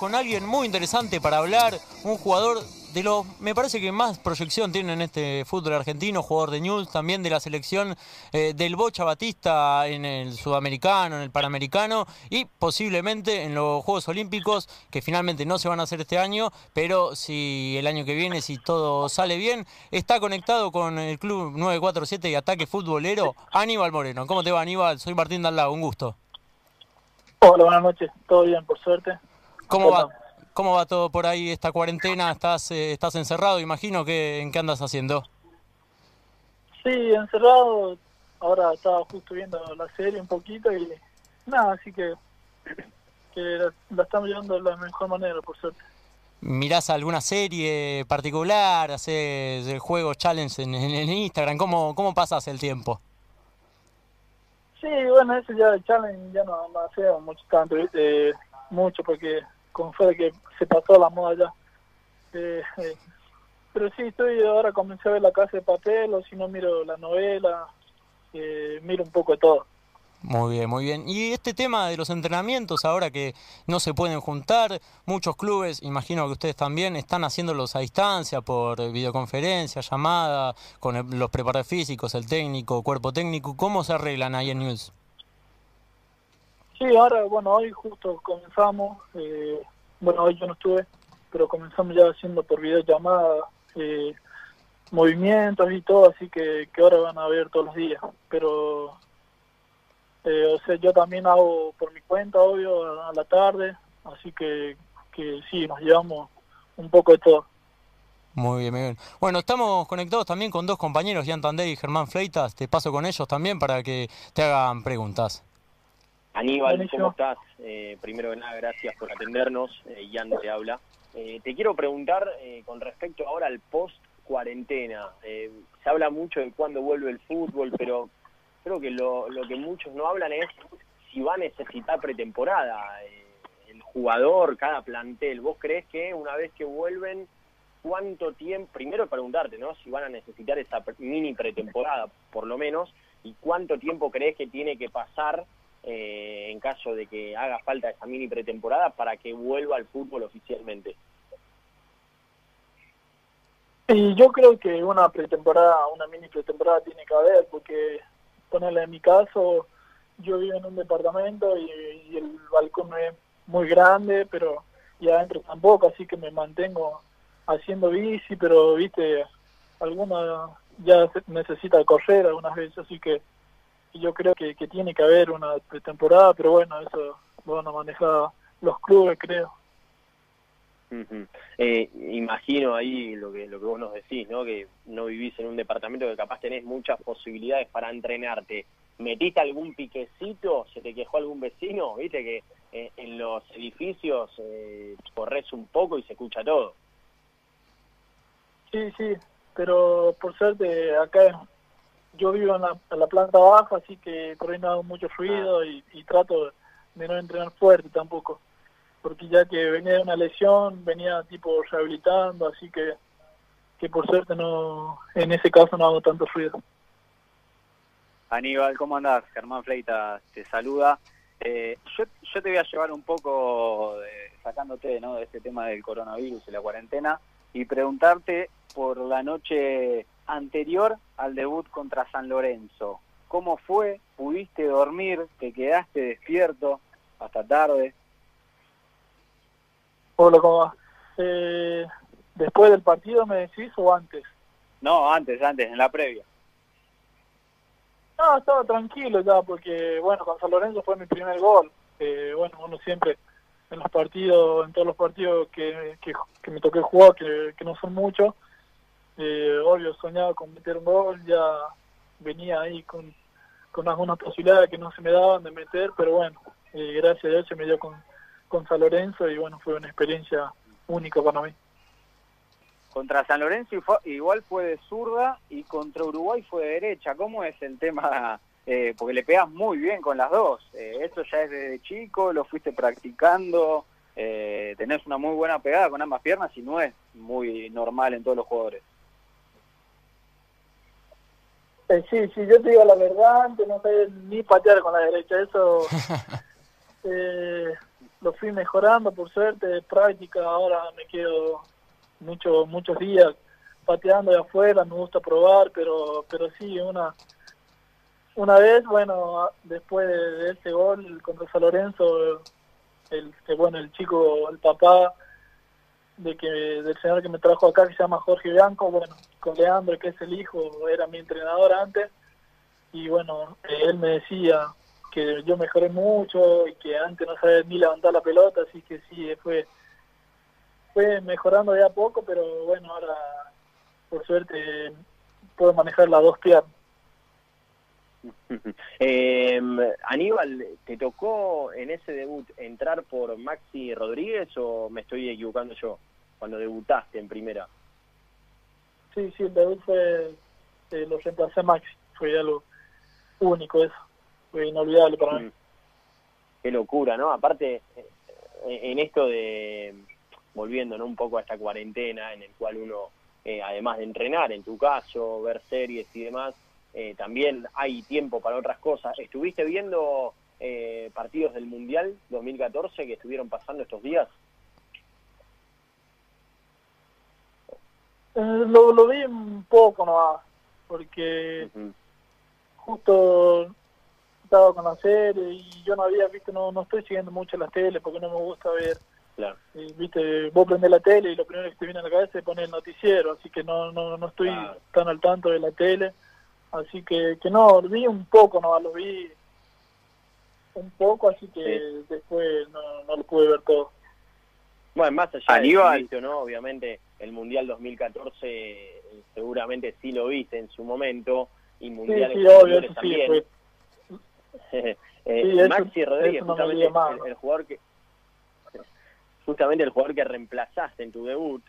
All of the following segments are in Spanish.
con alguien muy interesante para hablar, un jugador de los, me parece que más proyección tiene en este fútbol argentino, jugador de News, también de la selección eh, del Bocha Batista en el sudamericano, en el panamericano y posiblemente en los Juegos Olímpicos, que finalmente no se van a hacer este año, pero si el año que viene, si todo sale bien, está conectado con el Club 947 y Ataque Futbolero, Aníbal Moreno. ¿Cómo te va Aníbal? Soy Martín Dallao, un gusto. Hola, buenas noches, todo bien, por suerte. ¿Cómo va, ¿Cómo va todo por ahí esta cuarentena? ¿Estás, eh, estás encerrado, imagino? que ¿En qué andas haciendo? Sí, encerrado. Ahora estaba justo viendo la serie un poquito y nada, así que, la, estamos llevando de la mejor manera, por suerte. ¿Mirás alguna serie particular? ¿Haces el juego challenge en, en, Instagram? ¿Cómo, ¿Cómo pasas el tiempo? Sí, bueno, ese ya el challenge ya no, no hacía mucho tanto, eh, mucho porque con fue de que se pasó la moda ya. Eh, eh, pero sí, estoy ahora comencé a ver la casa de papel, o si no miro la novela, eh, miro un poco de todo. Muy bien, muy bien. Y este tema de los entrenamientos, ahora que no se pueden juntar, muchos clubes, imagino que ustedes también, están haciéndolos a distancia por videoconferencia, llamada, con los preparadores físicos, el técnico, cuerpo técnico. ¿Cómo se arreglan ahí en News? Sí, ahora, bueno, hoy justo comenzamos, eh, bueno, hoy yo no estuve, pero comenzamos ya haciendo por videollamada eh, movimientos y todo, así que, que ahora van a ver todos los días. Pero, eh, o sea, yo también hago por mi cuenta, obvio, a la tarde, así que, que sí, nos llevamos un poco de todo. Muy bien, muy bien. Bueno, estamos conectados también con dos compañeros, Jan Tandé y Germán Fleitas. Te paso con ellos también para que te hagan preguntas. Aníbal, ¿cómo estás? Eh, primero de nada, gracias por atendernos. Eh, Jan te habla. Eh, te quiero preguntar eh, con respecto ahora al post-cuarentena. se habla mucho de cuándo vuelve el fútbol, pero creo que lo, lo que muchos no hablan es si va a necesitar pretemporada el jugador, cada plantel. ¿Vos crees que una vez que vuelven, cuánto tiempo, primero preguntarte, ¿no? Si van a necesitar esa mini pretemporada, por lo menos, y cuánto tiempo crees que tiene que pasar eh, en caso de que haga falta esa mini pretemporada para que vuelva al fútbol oficialmente? Y yo creo que una pretemporada, una mini pretemporada tiene que haber, porque ponerle en mi caso, yo vivo en un departamento y, el balcón no es muy grande, pero y adentro tampoco, así que me mantengo haciendo bici, pero viste, alguna ya necesita correr algunas veces, así que yo creo que, tiene que haber una pretemporada, pero bueno, eso lo van a manejar los clubes, creo. eh, imagino ahí lo que lo que vos nos decís, ¿no? Que no vivís en un departamento que capaz tenés muchas posibilidades para entrenarte. ¿Metiste algún piquecito? ¿Se te quejó algún vecino? ¿Viste que eh, en los edificios eh, corres un poco y se escucha todo? Sí, sí, pero por suerte acá yo vivo en la, planta baja, así que por ahí no hago mucho ruido y, trato de no entrenar fuerte tampoco, porque ya que venía de una lesión, venía tipo rehabilitando, así que, que por suerte no, en ese caso no hago tanto ruido. Aníbal, ¿cómo andás? Germán Fleita te saluda. Eh, yo, yo te voy a llevar un poco sacándote ¿no? de este tema del coronavirus y la cuarentena y preguntarte por la noche anterior al debut contra San Lorenzo. ¿Cómo fue? ¿Pudiste dormir? ¿Te quedaste despierto hasta tarde? Hola, ¿cómo va? Eh, ¿Después del partido me decís o antes? No, antes, antes, en la previa. No, estaba tranquilo ya, porque, bueno, con San Lorenzo fue mi primer gol. Eh, bueno, uno siempre en los partidos, en todos los partidos que, que, me toqué jugar, que, que no son muchos, eh, obvio soñaba con meter un gol, ya venía ahí con, con algunas posibilidades que no se me daban de meter, pero bueno, eh, gracias a Dios se me dio con, con San Lorenzo y bueno, fue una experiencia única para mí. Contra San Lorenzo igual fue de zurda y contra Uruguay fue de derecha. ¿Cómo es el tema? Eh, porque le pegas muy bien con las dos. Eh, ¿Esto ya es desde chico? ¿Lo fuiste practicando? Eh, tenés una muy buena pegada con ambas piernas y no es muy normal en todos los jugadores. Eh, sí, sí, yo te digo la verdad, antes no sé ni patear con la derecha, eso... eh, lo fui mejorando por suerte de práctica, ahora me quedo mucho, muchos días pateando de afuera, me gusta probar, pero, pero sí, una, una vez, bueno, después de, ese gol contra San Lorenzo, el, bueno, el chico, el papá de que del señor que me trajo acá, que se llama Jorge Bianco, bueno, con Leandro, que es el hijo, era mi entrenador antes, y bueno, él me decía que yo mejoré mucho y que antes no sabía ni levantar la pelota, así que sí, fue, fue mejorando de a poco, pero bueno, ahora por suerte puedo manejar las dos piernas. Eh, Aníbal, ¿te tocó en ese debut entrar por Maxi Rodríguez o me estoy equivocando yo cuando debutaste en primera? Sí, sí, el debut fue, eh, lo reemplacé a Maxi, fue algo único eso, fue inolvidable para mí. Mm. Qué locura, ¿no? Aparte, eh, en esto de, volviendo ¿no? un poco a esta cuarentena en el cual uno, eh, además de entrenar, en tu caso, ver series y demás, eh, también hay tiempo para otras cosas. ¿Estuviste viendo eh, partidos del Mundial 2014 que estuvieron pasando estos días? Lo, lo vi un poco nomás, porque justo estaba con la serie y yo no había visto, no, no estoy siguiendo mucho las teles porque no me gusta ver. Claro. viste, vos prendés la tele y lo primero que te viene a la cabeza es poner el noticiero, así que no, no, no estoy tan al tanto de la tele Así que, que no, vi un poco, no, lo vi un poco, así que después no, no lo pude ver todo. Bueno, más allá de visto, ¿no? Obviamente el Mundial 2014 eh, seguramente sí lo viste en su momento y Mundiales sí, obvio, también. eh, Maxi Rodríguez, justamente el, jugador que justamente el jugador que reemplazaste en tu debut,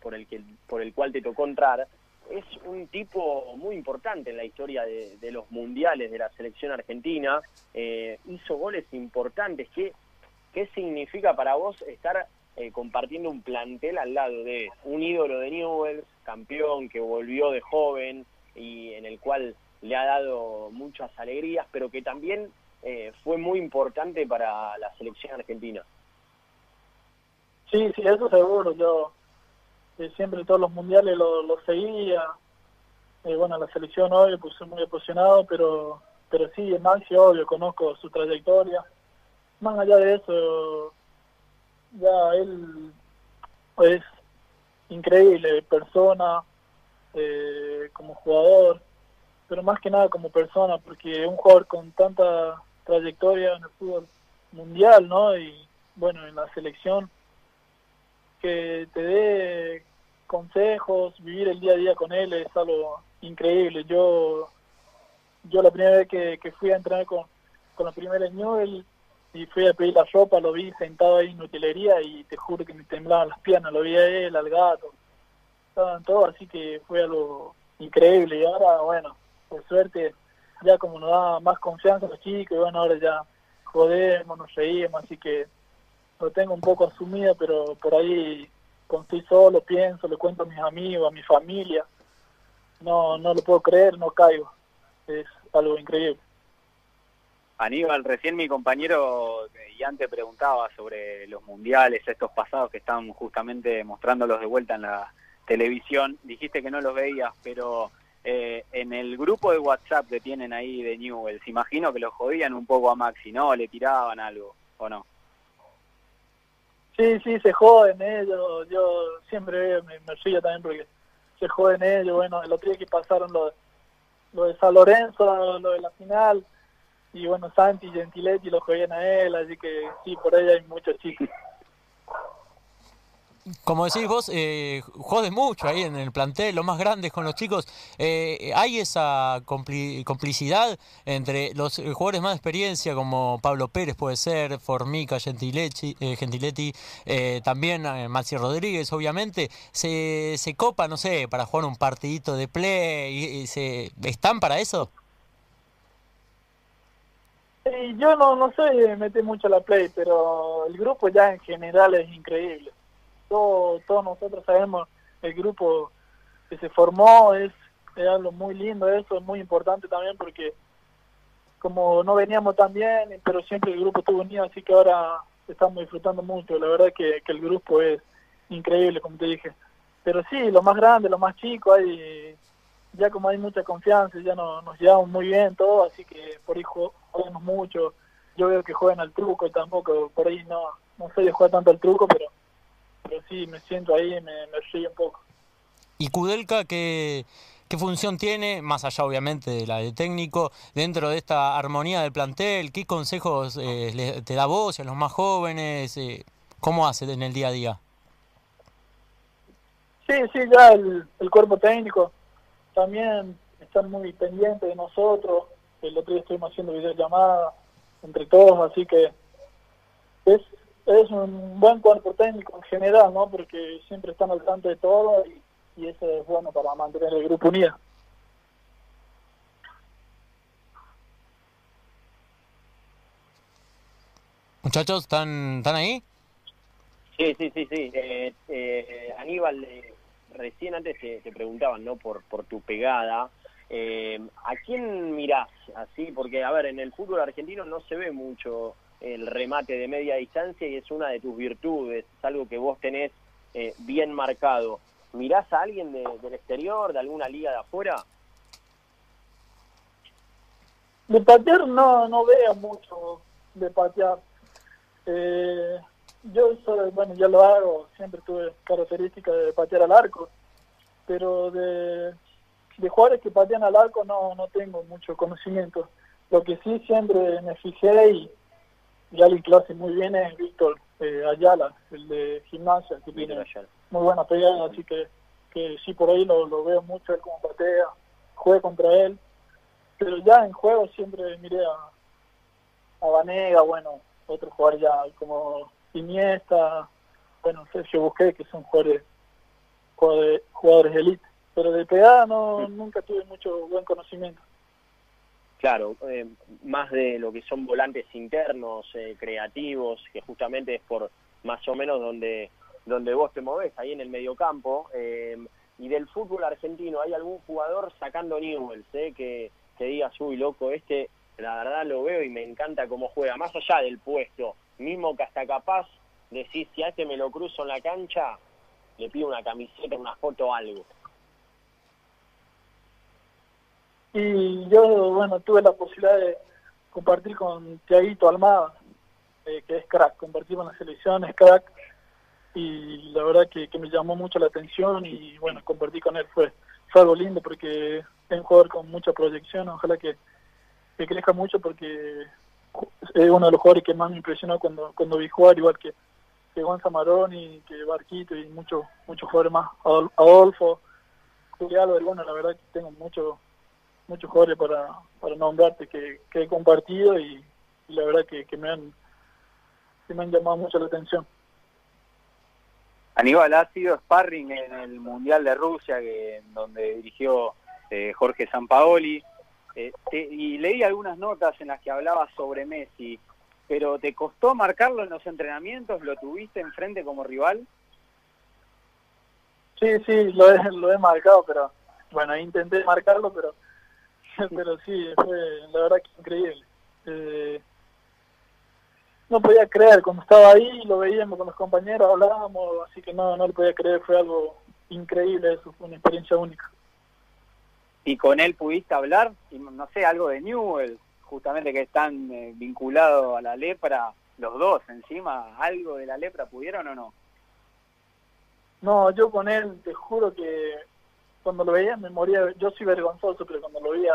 por el que por el cual te tocó entrar, es un tipo muy importante en la historia de, los mundiales de la selección argentina. Eh, hizo goles importantes. ¿Qué, ¿Qué significa para vos estar eh, compartiendo un plantel al lado de un ídolo de Newells, campeón que volvió de joven y en el cual le ha dado muchas alegrías, pero que también eh, fue muy importante para la selección argentina? Sí, sí, eso seguro. Yo siempre todos los mundiales lo, seguía. Eh, bueno, la selección hoy pues muy apasionado, pero pero sí, Maxi, obvio, conozco su trayectoria. Más allá de eso, ya él es increíble, persona, eh, como jugador, pero más que nada como persona, porque un jugador con tanta trayectoria en el fútbol mundial, ¿no? Y bueno, en la selección, que te dé consejos, vivir el día a día con él es algo increíble. Yo yo la primera vez que, fui a entrenar con, con la primera Newell y fui a pedir la ropa, lo vi sentado ahí en utilería y te juro que me temblaban las piernas, lo vi a él, al gato, estaban todos, así que fue algo increíble. Y ahora, bueno, por suerte, ya como nos da más confianza los chicos, y bueno, ahora ya jodemos, nos reímos, así que lo tengo un poco asumido, pero por ahí cuando estoy solo pienso, le cuento a mis amigos, a mi familia, no, no lo puedo creer, no caigo, es algo increíble. Aníbal, recién mi compañero Ian te preguntaba sobre los mundiales, estos pasados que están justamente mostrándolos de vuelta en la televisión. Dijiste que no los veías, pero eh, en el grupo de WhatsApp que tienen ahí de Newells, imagino que los jodían un poco a Maxi, ¿no? Le tiraban algo, ¿o no? Sí, sí, se joden ellos. Yo siempre me, me río también porque se joden ellos. Bueno, el otro día que pasaron lo, lo de San Lorenzo, lo de la final. Y bueno, Santi y Gentiletti lo juegan a él, así que sí, por ahí hay muchos chicos como decís vos, eh, jode mucho ahí en el plantel, los más grandes con los chicos. Eh, ¿Hay esa complicidad entre los jugadores más de experiencia, como Pablo Pérez puede ser, Formica, Gentiletti, eh, Gentiletti eh, también Maxi Rodríguez, obviamente? ¿Se, ¿Se copa, no sé, para jugar un partidito de play? se, ¿Están para eso? Yo no, no sé mete mucho la play, pero el grupo ya en general es increíble todos nosotros sabemos el grupo que se formó, es, algo muy lindo eso, es muy importante también porque como no veníamos tan bien, pero siempre el grupo estuvo unido, así que ahora estamos disfrutando mucho. La verdad que, el grupo es increíble, como te dije. Pero sí, lo más grande, lo más chico, hay ya como hay mucha confianza, ya no, nos llevamos muy bien todo, así que por ahí jugamos mucho. Yo veo que juegan al truco y tampoco, por ahí no, no soy de jugar tanto al truco, pero, pero sí me siento ahí me, me un poco. ¿Y Kudelka qué, qué función tiene, más allá obviamente de la de técnico, dentro de esta armonía del plantel? ¿Qué consejos eh, te da vos a los más jóvenes? Eh, ¿Cómo hace en el día a día? Sí, sí, ya el, el cuerpo técnico también están muy pendientes de nosotros. El otro día estuvimos haciendo videollamadas entre todos, así que es, es un buen cuerpo técnico en general, ¿no? Porque siempre están al tanto de todo y, eso es bueno para mantener el grupo unido. Muchachos, ¿están, ¿están ahí? Sí, sí, sí, sí. Eh, eh, Aníbal, eh, recién antes te, preguntaban, ¿no? Por, por tu pegada. Eh, ¿A quién mirás así? Porque, a ver, en el fútbol argentino no se ve mucho el remate de media distancia y es una de tus virtudes, es algo que vos tenés eh, bien marcado. ¿Mirás a alguien del exterior, de alguna liga de afuera? De patear no, no veo mucho de patear. Eh, yo bueno, ya lo hago, siempre tuve características de patear al arco, pero de, de jugadores que patean al arco no, no tengo mucho conocimiento. Lo que sí siempre me fijé y, y alguien que lo hace muy bien es Víctor eh, Ayala, el de gimnasia, que tiene muy buena pegada, así que, que sí por ahí lo, lo veo mucho, él como patea, jugué contra él, pero ya en juego siempre miré a, a Vanega, bueno, otro jugador ya como Iniesta, bueno, Sergio Busquets, que son jugadores, jugadores, de élite. Pero de pegada no, nunca tuve mucho buen conocimiento. Claro, eh, más de lo que son volantes internos, eh, creativos, que justamente es por más o menos donde, donde vos te movés, ahí en el mediocampo. Eh, y del fútbol argentino, ¿hay algún jugador sacando Newells eh, que, que digas, uy, loco, este la verdad lo veo y me encanta cómo juega, más allá del puesto, mismo que hasta capaz decir si a este me lo cruzo en la cancha, le pido una camiseta, una foto o algo. Y yo, bueno, tuve la posibilidad de compartir con Tiaguito Almada, eh, que es crack, compartir con la selección, es crack, y la verdad que, me llamó mucho la atención y bueno, compartir con él. Fue, fue algo lindo porque es un jugador con mucha proyección, ojalá que, que crezca mucho porque es uno de los jugadores que más me impresionó cuando, cuando vi jugar, igual que, Juan Zamaroni, que Barquito y muchos muchos jugadores más, Adolfo, Julián bueno, la verdad que tengo muchos muchos jugadores para, para nombrarte que, que he compartido y, la verdad que, que, me han, que me han llamado mucho la atención. Aníbal ha sido sparring en el Mundial de Rusia, que donde dirigió eh, Jorge Sampaoli. Eh, y leí algunas notas en las que hablabas sobre Messi, pero ¿te costó marcarlo en los entrenamientos? ¿Lo tuviste enfrente como rival? Sí, sí, lo he, lo he marcado, pero bueno, intenté marcarlo, pero pero sí, fue la verdad que increíble. Eh, no podía creer, cuando estaba ahí, lo veíamos con los compañeros, hablábamos, así que no, no lo podía creer, fue algo increíble, eso fue una experiencia única y con él pudiste hablar, y no sé, algo de Newell, justamente que están eh, vinculados a la lepra, los dos encima, algo de la lepra, ¿pudieron o no? No, yo con él, te juro que cuando lo veía me moría, yo soy vergonzoso, pero cuando lo veía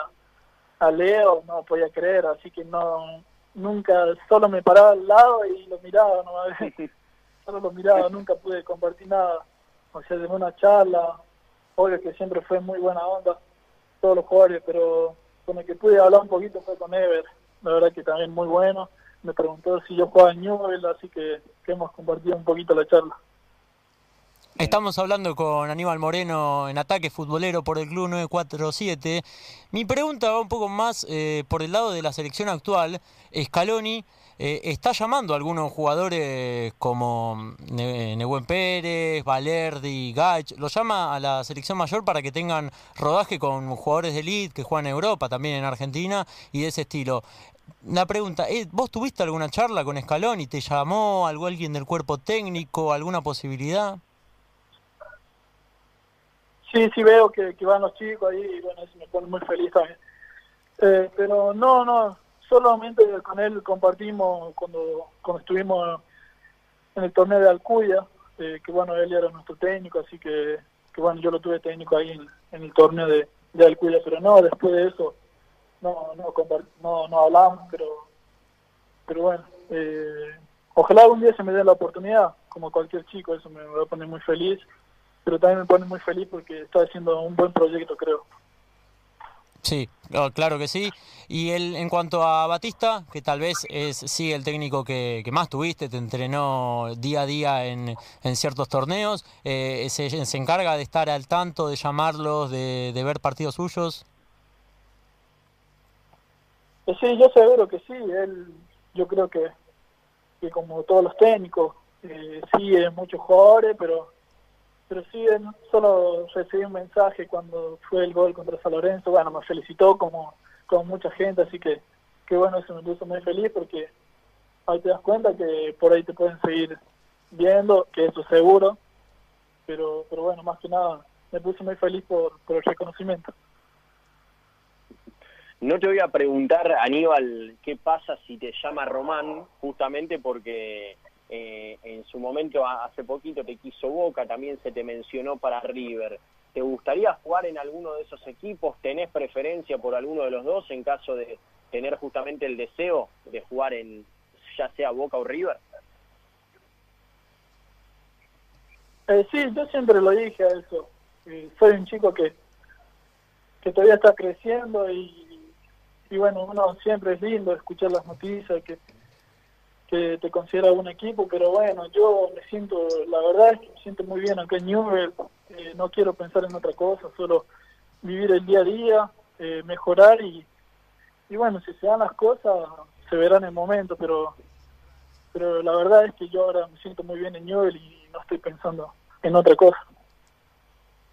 a Leo no podía creer, así que no, nunca, solo me paraba al lado y lo miraba, no, solo lo miraba, nunca pude compartir nada, o sea, de una charla, obvio que siempre fue muy buena onda, todos los jugadores, pero con el que pude hablar un poquito fue con Ever, la verdad que también muy bueno, me preguntó si yo jugaba en Newell, así que, hemos compartido un poquito la charla. Estamos hablando con Aníbal Moreno en ataque futbolero por el Club 947. Mi pregunta va un poco más eh, por el lado de la selección actual. Scaloni eh, está llamando a algunos jugadores como Nehuen Pérez, Valerdi, Gach, lo llama a la selección mayor para que tengan rodaje con jugadores de elite que juegan en Europa, también en Argentina y de ese estilo. una pregunta, eh, ¿vos tuviste alguna charla con Escalón y te llamó algo alguien del cuerpo técnico, alguna posibilidad? Sí, sí veo que, van los chicos ahí y bueno, eso me pone muy feliz también. Eh, pero no, no, solamente con él compartimos cuando, cuando estuvimos en el torneo de Alcuya, eh, que bueno, él era nuestro técnico, así que, que bueno, yo lo tuve técnico ahí en, el torneo de, de Alcuya, pero no, después de eso no no no, no hablamos, pero pero bueno, eh, ojalá algún día se me dé la oportunidad, como cualquier chico, eso me va a poner muy feliz, pero también me pone muy feliz porque está haciendo un buen proyecto, creo. Sí, claro que sí. Y el, en cuanto a Batista, que tal vez es sí el técnico que, más tuviste, te entrenó día a día en, en ciertos torneos, eh, se, se, encarga de estar al tanto, de llamarlos, de, de ver partidos suyos. Eh, sí, yo seguro que sí. Él, yo creo que, que como todos los técnicos, eh, sigue muchos jugadores, pero pero sí, solo recibí un mensaje cuando fue el gol contra San Lorenzo, bueno, me felicitó como, como mucha gente, así que, que bueno, eso me puso muy feliz porque ahí te das cuenta que por ahí te pueden seguir viendo, que eso seguro, pero, pero bueno, más que nada me puse muy feliz por, por el reconocimiento. No te voy a preguntar, Aníbal, qué pasa si te llama Román, justamente porque eh, en su momento hace poquito te quiso Boca, también se te mencionó para River. ¿Te gustaría jugar en alguno de esos equipos? ¿Tenés preferencia por alguno de los dos en caso de tener justamente el deseo de jugar en ya sea Boca o River? Eh, sí, yo siempre lo dije a eso. Eh, soy un chico que, que todavía está creciendo y, y bueno, uno siempre es lindo escuchar las noticias que que te considera un equipo, pero bueno, yo me siento, la verdad es que me siento muy bien acá en Newell, eh, no quiero pensar en otra cosa, solo vivir el día a día, eh, mejorar y, y bueno, si se dan las cosas, se verán en el momento, pero pero la verdad es que yo ahora me siento muy bien en Newell y no estoy pensando en otra cosa.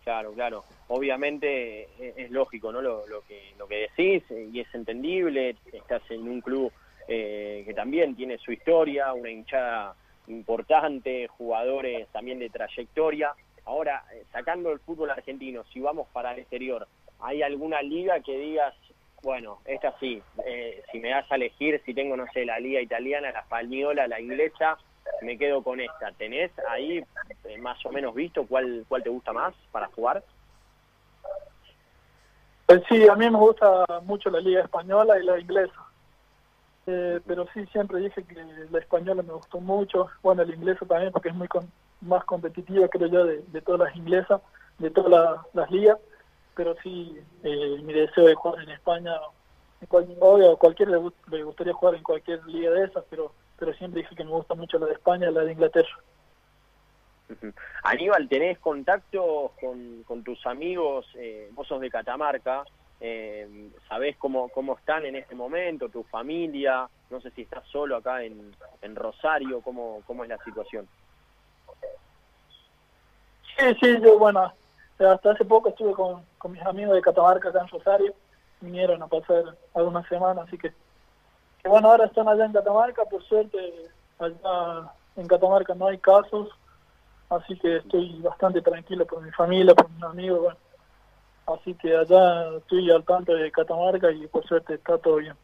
Claro, claro. Obviamente es, es lógico, ¿no? Lo, lo que lo que decís y es entendible. Estás en un club eh, que también tiene su historia, una hinchada importante, jugadores también de trayectoria. Ahora, eh, sacando el fútbol argentino, si vamos para el exterior, ¿hay alguna liga que digas, bueno, esta sí, eh, si me das a elegir, si tengo, no sé, la liga italiana, la española, la inglesa, me quedo con esta. ¿Tenés ahí más o menos visto cuál, cuál te gusta más para jugar? Pues sí, a mí me gusta mucho la liga española y la inglesa. Eh, pero sí, siempre dije que la española me gustó mucho, bueno, el inglés también, porque es muy más competitiva, creo yo, de, todas las inglesas, de todas las ligas, pero sí, eh, mi deseo de jugar en España, en cual, cualquiera le, gustaría jugar en cualquier liga de esas, pero, pero siempre dije que me gusta mucho la de España y la de Inglaterra. Aníbal, ¿tenés contacto con, con tus amigos, eh, vos sos de Catamarca, eh, ¿Sabés cómo, cómo están en este momento, tu familia? No sé si estás solo acá en, en Rosario, ¿cómo, ¿cómo es la situación? Sí, sí, yo, bueno, hasta hace poco estuve con, con mis amigos de Catamarca acá en Rosario, vinieron a pasar algunas semanas, así que, bueno, ahora están allá en Catamarca, por suerte allá en Catamarca no hay casos, así que estoy bastante tranquilo por mi familia, por mis amigos, bueno, Así que allá estoy al tanto de Catamarca y por suerte está todo bien.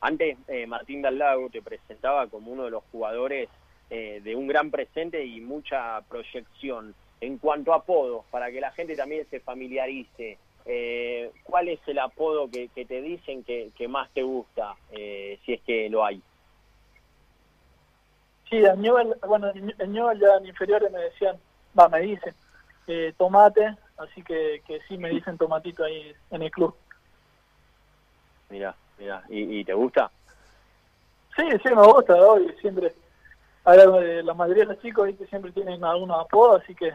Antes, eh, Martín Lago te presentaba como uno de los jugadores eh, de un gran presente y mucha proyección. En cuanto a apodos, para que la gente también se familiarice, eh, ¿cuál es el apodo que, te dicen que, más te gusta, eh, si es que lo hay? Sí, en bueno, en ya en inferiores me decían, va, me dicen, tomate, así que, que sí me dicen tomatito ahí en el club. Mira, mira, ¿Y, te gusta? Sí, sí, me gusta, hoy siempre, la mayoría de los chicos que siempre tienen algunos apodos, así que,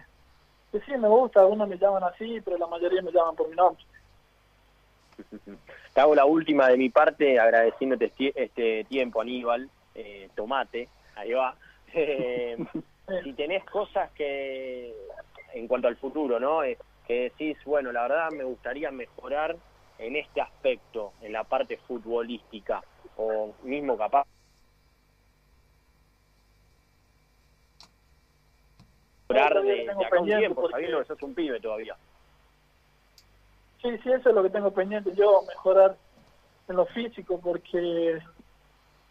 que sí, me gusta, algunos me llaman así, pero la mayoría me llaman por mi nombre. Te hago la última de mi parte, agradeciéndote este, este tiempo, Aníbal, eh, tomate, ahí va. Eh, si tenés cosas que, en cuanto al futuro, ¿no? Eh, que decís, bueno, la verdad me gustaría mejorar en este aspecto, en la parte futbolística, o mismo capaz de, acá un tiempo, sabiendo que sos un pibe todavía. Sí, sí, eso es lo que tengo pendiente, yo mejorar en lo físico, porque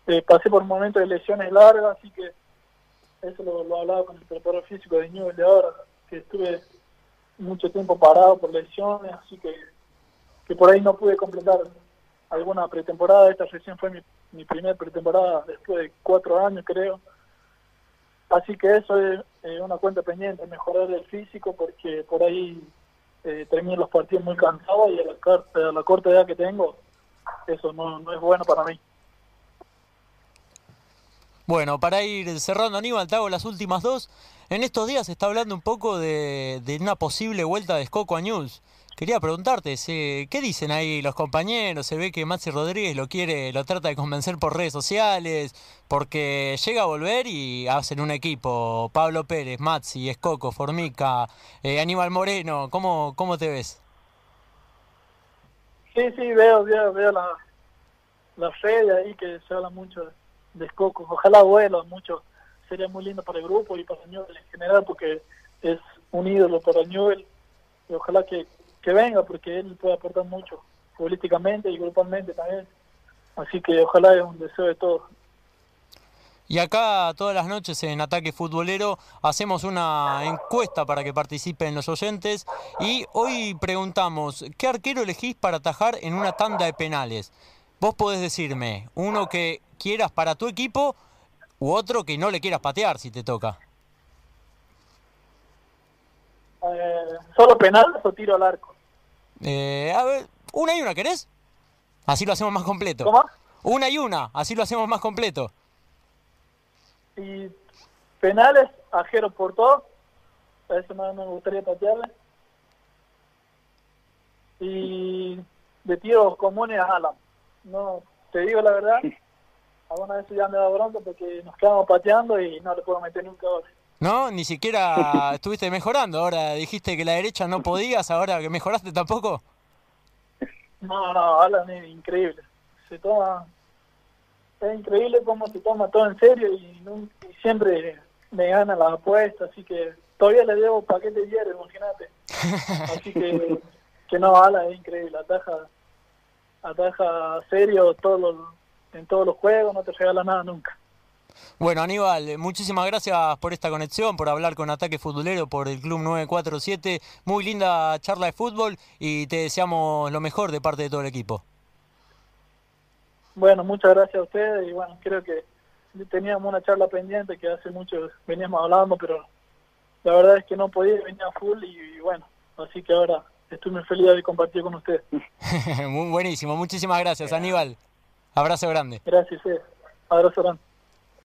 eh, pasé por momentos de lesiones largas, así que eso lo, lo hablaba con el preparador físico de Newell de ahora, que estuve mucho tiempo parado por lesiones, así que, que por ahí no pude completar alguna pretemporada. Esta recién fue mi, mi primera pretemporada después de cuatro años, creo. Así que eso es una cuenta pendiente, mejorar el físico, porque por ahí eh, termino los partidos muy cansados y a la, a la corta edad que tengo, eso no, no es bueno para mí. Bueno, para ir cerrando, Aníbal, te hago las últimas dos. En estos días se está hablando un poco de, una posible vuelta de Scocco a News. Quería preguntarte, ¿qué dicen ahí los compañeros? Se ve que Maxi Rodríguez lo quiere, lo trata de convencer por redes sociales, porque llega a volver y hacen un equipo. Pablo Pérez, Maxi, Escoco, Formica, eh, Aníbal Moreno, ¿cómo, ¿cómo te ves? Sí, sí, veo, veo, veo la, la fe de ahí que se habla mucho de Escoco. Ojalá vuelva mucho. Sería muy lindo para el grupo y para Newell en general porque es un ídolo para Newell. Y ojalá que, que venga porque él puede aportar mucho políticamente y grupalmente también. Así que ojalá es un deseo de todos. Y acá todas las noches en Ataque Futbolero hacemos una encuesta para que participen los oyentes y hoy preguntamos, ¿qué arquero elegís para atajar en una tanda de penales? Vos podés decirme uno que quieras para tu equipo u otro que no le quieras patear si te toca. Eh, ¿Solo penal o tiro al arco? Eh, a ver, una y una, ¿querés? Así lo hacemos más completo. ¿Cómo? Una y una, así lo hacemos más completo. Y penales, ajero por todo. A eso no me gustaría patearle. Y de tiros comunes a Alan. No, te digo la verdad, alguna vez ya me da bronca porque nos quedamos pateando y no le puedo meter nunca ahora. No, ni siquiera estuviste mejorando. Ahora dijiste que la derecha no podías, ahora que mejoraste tampoco. No, no, Alan es increíble. Se toma, es increíble cómo se toma todo en serio y, siempre me gana las apuestas, así que todavía le debo paquete de hierro, imagínate. Así que, que no, Alan es increíble, ataja, ataja serio todos los en todos los juegos, no te regala nada nunca. Bueno, Aníbal, muchísimas gracias por esta conexión, por hablar con Ataque Futbolero, por el Club 947. Muy linda charla de fútbol y te deseamos lo mejor de parte de todo el equipo. Bueno, muchas gracias a ustedes y bueno, creo que teníamos una charla pendiente que hace mucho veníamos hablando, pero la verdad es que no podía venir a full y, bueno, así que ahora estoy muy feliz de compartir con ustedes. Muy buenísimo, muchísimas gracias, Aníbal. Abrazo grande. Gracias, sí. Abrazo grande.